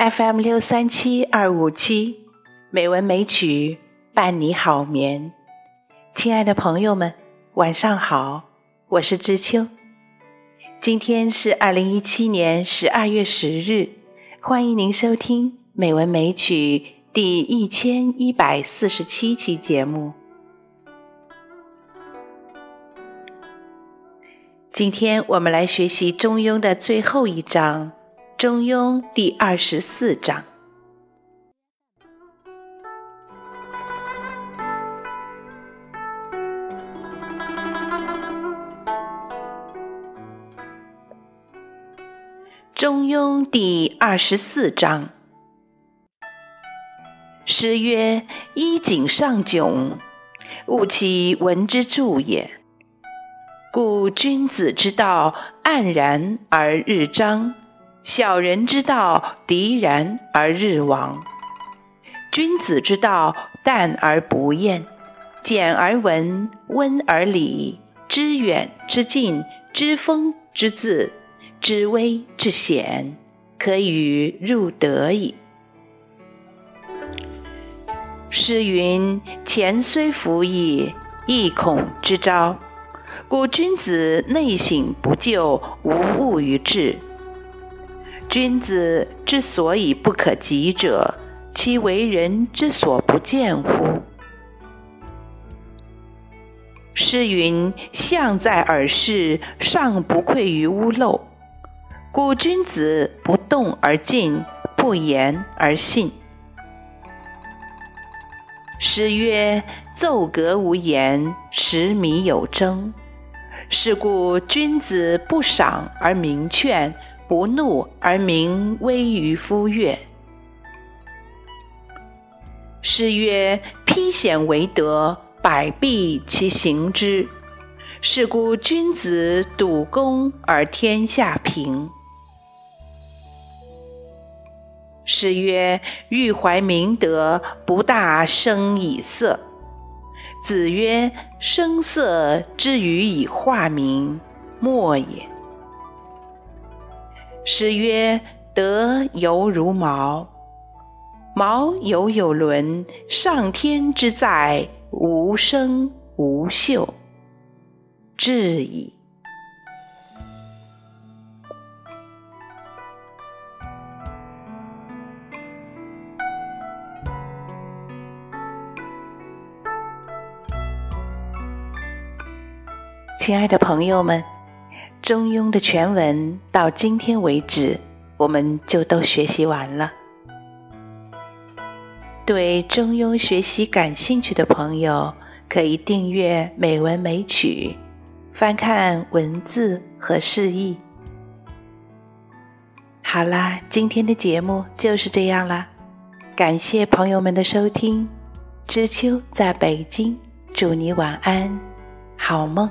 FM 六三七二五七，美文美曲伴你好眠。亲爱的朋友们，晚上好，我是知秋。今天是二零一七年十二月十日，欢迎您收听《美文美曲》第一千一百四十七期节目。今天我们来学习《中庸》的最后一章。中庸第二十四章。中庸第二十四章。诗曰：“衣锦尚窘，勿其闻之助也。故君子之道，黯然而日章。”小人之道，敌然而日亡；君子之道，淡而不厌，简而文，温而理，知远之近，知风之自，知微之显，可与入德矣。诗云：“前虽服矣，亦恐之招。故君子内省不疚，无物于志。”君子之所以不可及者，其为人之所不见乎？诗云：“象在耳室，尚不愧于屋漏。”故君子不动而静，不言而信。诗曰：“奏革无言，食米有争。”是故君子不赏而明劝。不怒而民危于夫乐。诗曰：“披险为德，百弊其行之。是故君子笃恭而天下平。”诗曰：“欲怀明德，不大声以色。”子曰：“声色之于以化民，莫也。”诗曰：“德犹如毛，毛犹有伦。上天之在，无声无秀，至矣。”亲爱的朋友们。中庸的全文到今天为止，我们就都学习完了。对中庸学习感兴趣的朋友，可以订阅《美文美曲》，翻看文字和释义。好啦，今天的节目就是这样啦，感谢朋友们的收听。知秋在北京，祝你晚安，好梦。